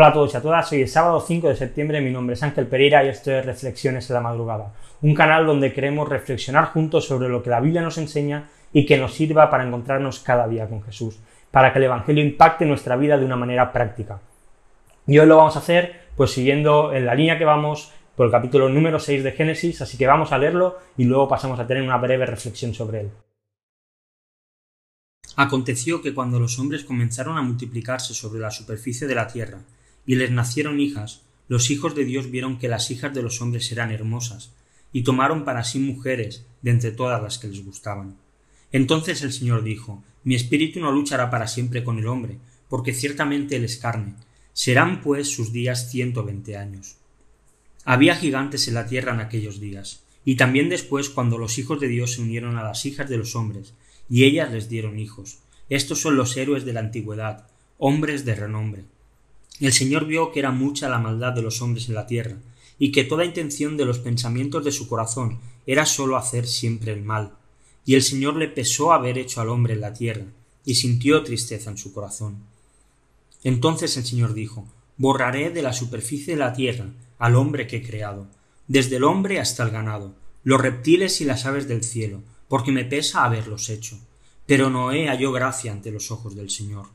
Hola a todos y a todas, hoy es sábado 5 de septiembre, mi nombre es Ángel Pereira y esto es Reflexiones en la Madrugada, un canal donde queremos reflexionar juntos sobre lo que la Biblia nos enseña y que nos sirva para encontrarnos cada día con Jesús, para que el Evangelio impacte nuestra vida de una manera práctica. Y hoy lo vamos a hacer pues siguiendo en la línea que vamos por el capítulo número 6 de Génesis, así que vamos a leerlo y luego pasamos a tener una breve reflexión sobre él. Aconteció que cuando los hombres comenzaron a multiplicarse sobre la superficie de la tierra, y les nacieron hijas, los hijos de Dios vieron que las hijas de los hombres eran hermosas, y tomaron para sí mujeres de entre todas las que les gustaban. Entonces el Señor dijo, Mi espíritu no luchará para siempre con el hombre, porque ciertamente él es carne. Serán pues sus días ciento veinte años. Había gigantes en la tierra en aquellos días, y también después cuando los hijos de Dios se unieron a las hijas de los hombres, y ellas les dieron hijos. Estos son los héroes de la antigüedad, hombres de renombre. El Señor vio que era mucha la maldad de los hombres en la tierra, y que toda intención de los pensamientos de su corazón era sólo hacer siempre el mal. Y el Señor le pesó haber hecho al hombre en la tierra, y sintió tristeza en su corazón. Entonces el Señor dijo Borraré de la superficie de la tierra al hombre que he creado, desde el hombre hasta el ganado, los reptiles y las aves del cielo, porque me pesa haberlos hecho. Pero Noé halló gracia ante los ojos del Señor.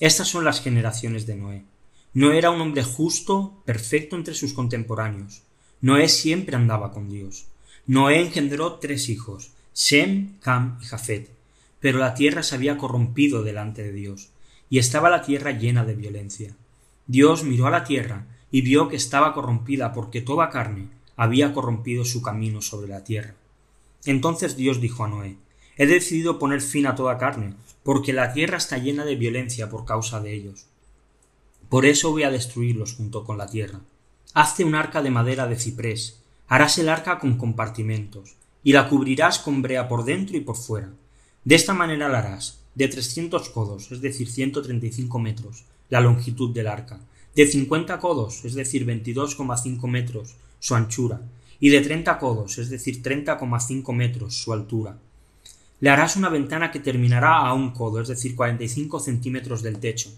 Estas son las generaciones de Noé. Noé era un hombre justo, perfecto entre sus contemporáneos. Noé siempre andaba con Dios. Noé engendró tres hijos, Sem, Cam y Jafet. Pero la tierra se había corrompido delante de Dios, y estaba la tierra llena de violencia. Dios miró a la tierra y vio que estaba corrompida porque toda carne había corrompido su camino sobre la tierra. Entonces Dios dijo a Noé He decidido poner fin a toda carne, porque la tierra está llena de violencia por causa de ellos. Por eso voy a destruirlos junto con la tierra. Hazte un arca de madera de ciprés, harás el arca con compartimentos, y la cubrirás con brea por dentro y por fuera. De esta manera la harás, de trescientos codos, es decir, ciento treinta y cinco metros, la longitud del arca, de cincuenta codos, es decir, veintidós coma cinco metros, su anchura, y de treinta codos, es decir, treinta coma cinco metros su altura. Le harás una ventana que terminará a un codo, es decir, cuarenta y cinco centímetros del techo,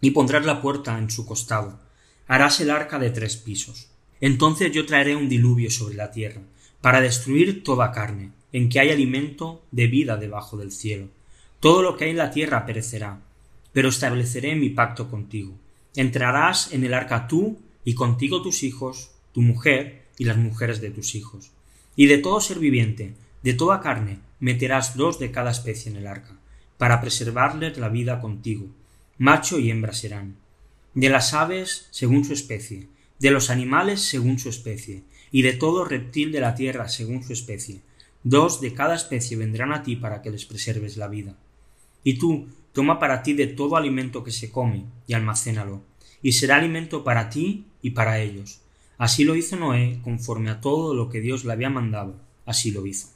y pondrás la puerta en su costado. Harás el arca de tres pisos. Entonces yo traeré un diluvio sobre la tierra, para destruir toda carne, en que hay alimento de vida debajo del cielo. Todo lo que hay en la tierra perecerá, pero estableceré mi pacto contigo. Entrarás en el arca tú y contigo tus hijos, tu mujer y las mujeres de tus hijos. Y de todo ser viviente, de toda carne, meterás dos de cada especie en el arca, para preservarles la vida contigo. Macho y hembra serán. De las aves según su especie, de los animales según su especie, y de todo reptil de la tierra según su especie. Dos de cada especie vendrán a ti para que les preserves la vida. Y tú, toma para ti de todo alimento que se come, y almacénalo, y será alimento para ti y para ellos Así lo hizo Noé, conforme a todo lo que Dios le había mandado, así lo hizo.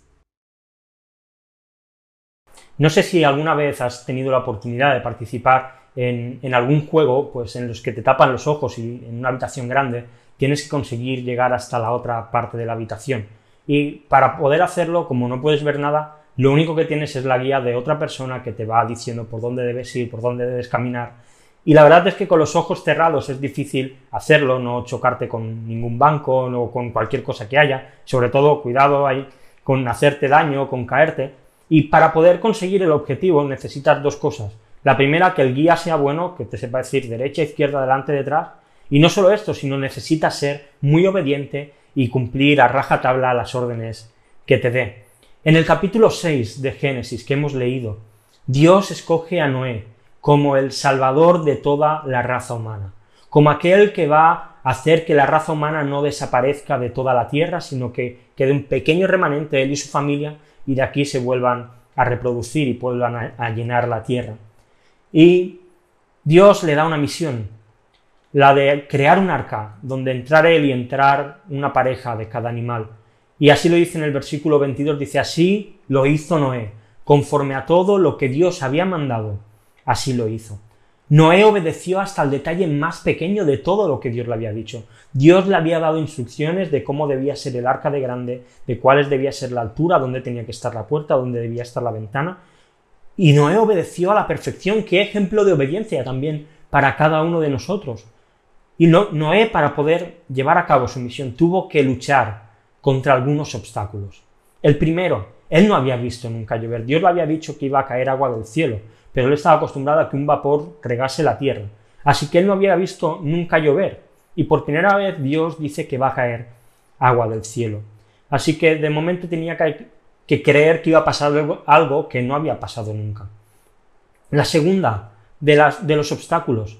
No sé si alguna vez has tenido la oportunidad de participar en, algún juego, pues en los que te tapan los ojos y en una habitación grande tienes que conseguir llegar hasta la otra parte de la habitación. Y para poder hacerlo, como no puedes ver nada, lo único que tienes es la guía de otra persona que te va diciendo por dónde debes ir, por dónde debes caminar y la verdad es que con los ojos cerrados es difícil hacerlo, no chocarte con ningún banco o con cualquier cosa que haya, sobre todo cuidado ahí con hacerte daño, con caerte. Y para poder conseguir el objetivo necesitas dos cosas. La primera, que el guía sea bueno, que te sepa decir derecha, izquierda, delante, detrás. Y no solo esto, sino necesitas ser muy obediente y cumplir a rajatabla las órdenes que te dé. En el capítulo 6 de Génesis que hemos leído, Dios escoge a Noé como el salvador de toda la raza humana, como aquel que va a hacer que la raza humana no desaparezca de toda la tierra, sino que quede un pequeño remanente él y su familia y de aquí se vuelvan a reproducir y vuelvan a, a llenar la tierra. Y Dios le da una misión, la de crear un arca donde entrar él y entrar una pareja de cada animal. Y así lo dice en el versículo 22, dice, así lo hizo Noé, conforme a todo lo que Dios había mandado así lo hizo. Noé obedeció hasta el detalle más pequeño de todo lo que Dios le había dicho. Dios le había dado instrucciones de cómo debía ser el arca de grande, de cuáles debía ser la altura, dónde tenía que estar la puerta, dónde debía estar la ventana. Y Noé obedeció a la perfección. Qué ejemplo de obediencia también para cada uno de nosotros. Y Noé, para poder llevar a cabo su misión, tuvo que luchar contra algunos obstáculos. El primero, él no había visto nunca llover. Dios le había dicho que iba a caer agua del cielo, pero él estaba acostumbrado a que un vapor regase la tierra. Así que él no había visto nunca llover. Y por primera vez Dios dice que va a caer agua del cielo. Así que de momento tenía que, creer que iba a pasar algo, que no había pasado nunca. La segunda de, las, de los obstáculos,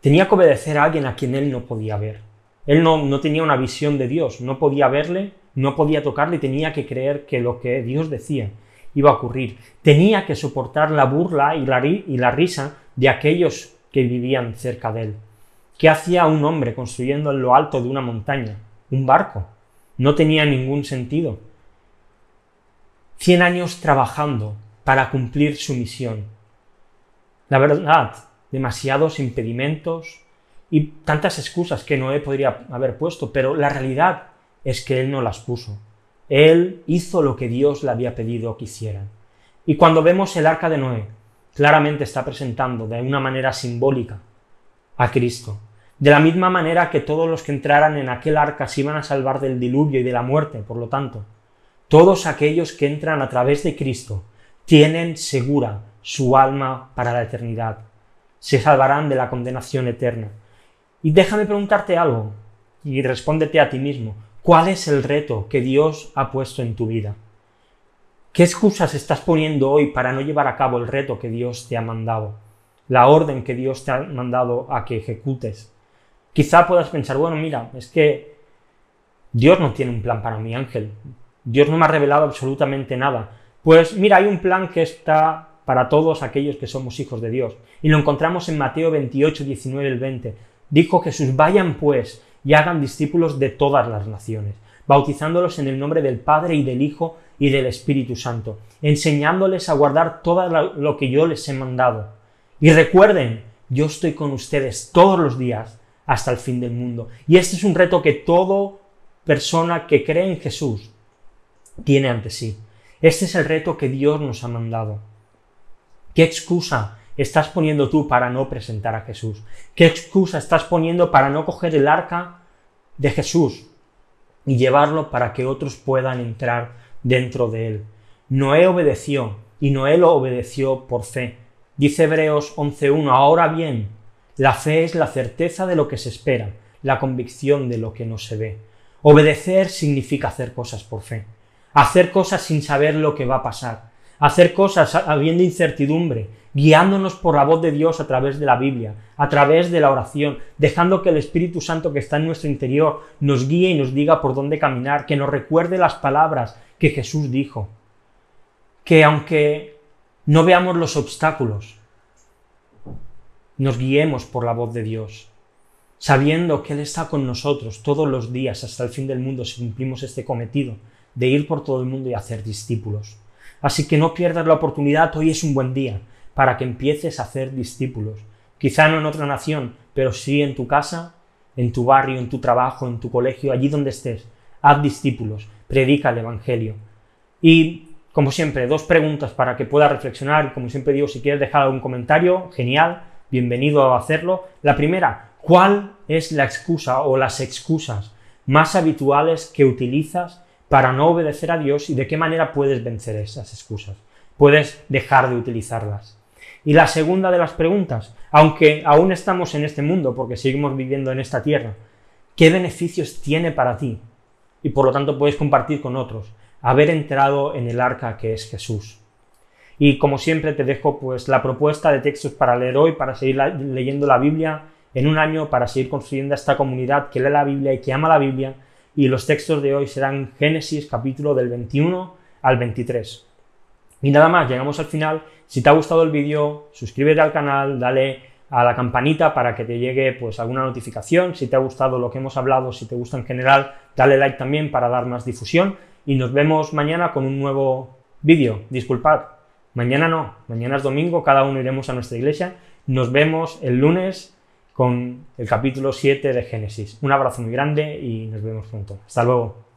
tenía que obedecer a alguien a quien él no podía ver. Él no, no tenía una visión de Dios, no podía verle, no podía tocarle, tenía que creer que lo que Dios decía iba a ocurrir. Tenía que soportar la burla y la, y la risa de aquellos que vivían cerca de él. ¿Qué hacía un hombre construyendo en lo alto de una montaña? Un barco. No tenía ningún sentido. Cien años trabajando para cumplir su misión. La verdad, demasiados impedimentos y tantas excusas que Noé podría haber puesto, pero la realidad es que él no las puso. Él hizo lo que Dios le había pedido que hiciera. Y cuando vemos el arca de Noé, claramente está presentando de una manera simbólica a Cristo. De la misma manera que todos los que entraran en aquel arca se iban a salvar del diluvio y de la muerte, por lo tanto, todos aquellos que entran a través de Cristo tienen segura su alma para la eternidad. Se salvarán de la condenación eterna. Y déjame preguntarte algo, y respóndete a ti mismo. ¿Cuál es el reto que Dios ha puesto en tu vida? ¿Qué excusas estás poniendo hoy para no llevar a cabo el reto que Dios te ha mandado? La orden que Dios te ha mandado a que ejecutes. Quizá puedas pensar, bueno, mira, es que Dios no tiene un plan para mi ángel. Dios no me ha revelado absolutamente nada. Pues mira, hay un plan que está para todos aquellos que somos hijos de Dios. Y lo encontramos en Mateo 28, 19 y 20. Dijo Jesús, vayan pues y hagan discípulos de todas las naciones, bautizándolos en el nombre del Padre y del Hijo y del Espíritu Santo, enseñándoles a guardar todo lo que yo les he mandado. Y recuerden, yo estoy con ustedes todos los días hasta el fin del mundo. Y este es un reto que toda persona que cree en Jesús tiene ante sí. Este es el reto que Dios nos ha mandado. ¿Qué excusa estás poniendo tú para no presentar a Jesús? ¿Qué excusa estás poniendo para no coger el arca de Jesús y llevarlo para que otros puedan entrar dentro de él? Noé obedeció y Noé lo obedeció por fe. Dice Hebreos 11.1, ahora bien, la fe es la certeza de lo que se espera, la convicción de lo que no se ve. Obedecer significa hacer cosas por fe, hacer cosas sin saber lo que va a pasar, hacer cosas habiendo incertidumbre, guiándonos por la voz de Dios a través de la Biblia, a través de la oración, dejando que el Espíritu Santo que está en nuestro interior nos guíe y nos diga por dónde caminar, que nos recuerde las palabras que Jesús dijo. Que aunque no veamos los obstáculos, nos guiemos por la voz de Dios, sabiendo que Él está con nosotros todos los días hasta el fin del mundo si cumplimos este cometido de ir por todo el mundo y hacer discípulos. Así que no pierdas la oportunidad, hoy es un buen día para que empieces a hacer discípulos. Quizá no en otra nación, pero sí en tu casa, en tu barrio, en tu trabajo, en tu colegio, allí donde estés. Haz discípulos, predica el Evangelio. Y, como siempre, dos preguntas para que puedas reflexionar. Como siempre digo, si quieres dejar algún comentario, genial, bienvenido a hacerlo. La primera, ¿cuál es la excusa o las excusas más habituales que utilizas para no obedecer a Dios y de qué manera puedes vencer esas excusas. Puedes dejar de utilizarlas. Y la segunda de las preguntas, aunque aún estamos en este mundo porque seguimos viviendo en esta tierra, ¿qué beneficios tiene para ti? Y por lo tanto puedes compartir con otros haber entrado en el arca que es Jesús. Y como siempre te dejo pues la propuesta de textos para leer hoy, para seguir leyendo la Biblia en un año, para seguir construyendo esta comunidad que lee la Biblia y que ama la Biblia y los textos de hoy serán Génesis capítulo del 21 al 23. Y nada más, llegamos al final. Si te ha gustado el vídeo, suscríbete al canal, dale a la campanita para que te llegue pues alguna notificación. Si te ha gustado lo que hemos hablado, si te gusta en general, dale like también para dar más difusión. Y nos vemos mañana con un nuevo vídeo. Disculpad, mañana no, mañana es domingo, cada uno iremos a nuestra iglesia. Nos vemos el lunes con el capítulo 7 de Génesis. Un abrazo muy grande y nos vemos pronto. Hasta luego.